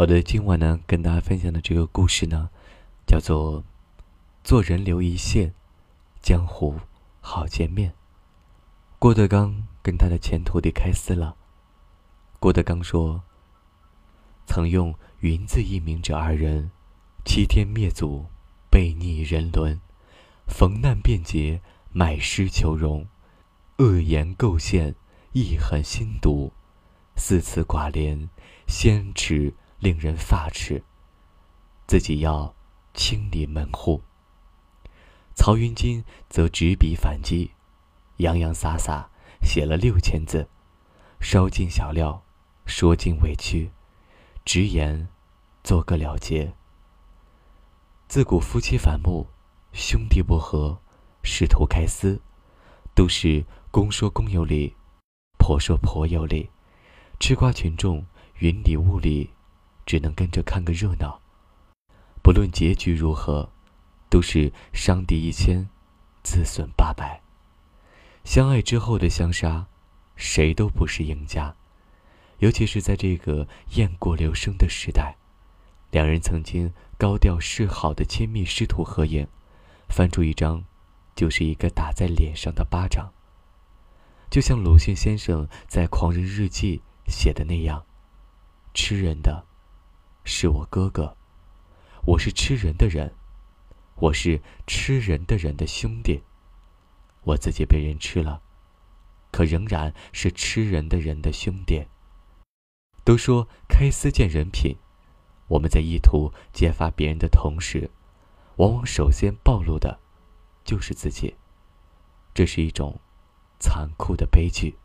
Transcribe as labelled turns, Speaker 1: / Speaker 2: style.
Speaker 1: 好的，今晚呢，跟大家分享的这个故事呢，叫做“做人留一线，江湖好见面”。郭德纲跟他的前徒弟开撕了。郭德纲说：“曾用云字一名者二人，欺天灭祖，背逆人伦，逢难便捷，买诗求荣，恶言构陷，意狠心毒，四次寡廉，先耻。”令人发指，自己要清理门户。曹云金则执笔反击，洋洋洒洒写了六千字，烧尽小料，说尽委屈，直言做个了结。自古夫妻反目，兄弟不和，师徒开撕，都是公说公有理，婆说婆有理，吃瓜群众云里雾里。只能跟着看个热闹，不论结局如何，都是伤敌一千，自损八百。相爱之后的相杀，谁都不是赢家。尤其是在这个雁过留声的时代，两人曾经高调示好的亲密师徒合影，翻出一张，就是一个打在脸上的巴掌。就像鲁迅先生在《狂人日记》写的那样，吃人的。是我哥哥，我是吃人的人，我是吃人的人的兄弟。我自己被人吃了，可仍然是吃人的人的兄弟。都说开撕见人品，我们在意图揭发别人的同时，往往首先暴露的，就是自己。这是一种残酷的悲剧。